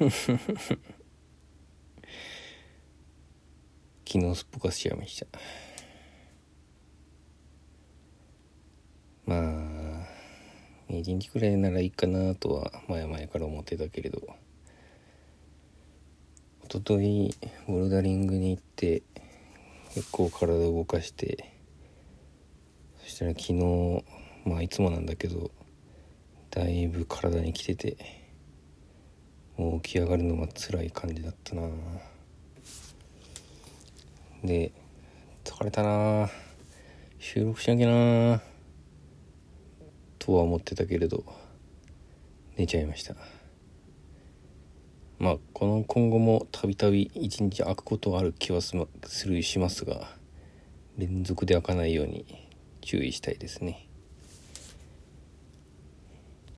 昨日すっぽかしちゃいましたまあ一日くらいならいいかなとは前々から思ってたけれど。一昨日ボルダリングに行って結構体を動かしてそしたら昨日まあいつもなんだけどだいぶ体にきてて。もう起き上がるのが辛い感じだったな。で疲れたな。収録しなきゃな。とは思ってたけれど寝ちゃいました。まあこの今後もたびたび一日開くことある気はするしますが連続で開かないように注意したいですね。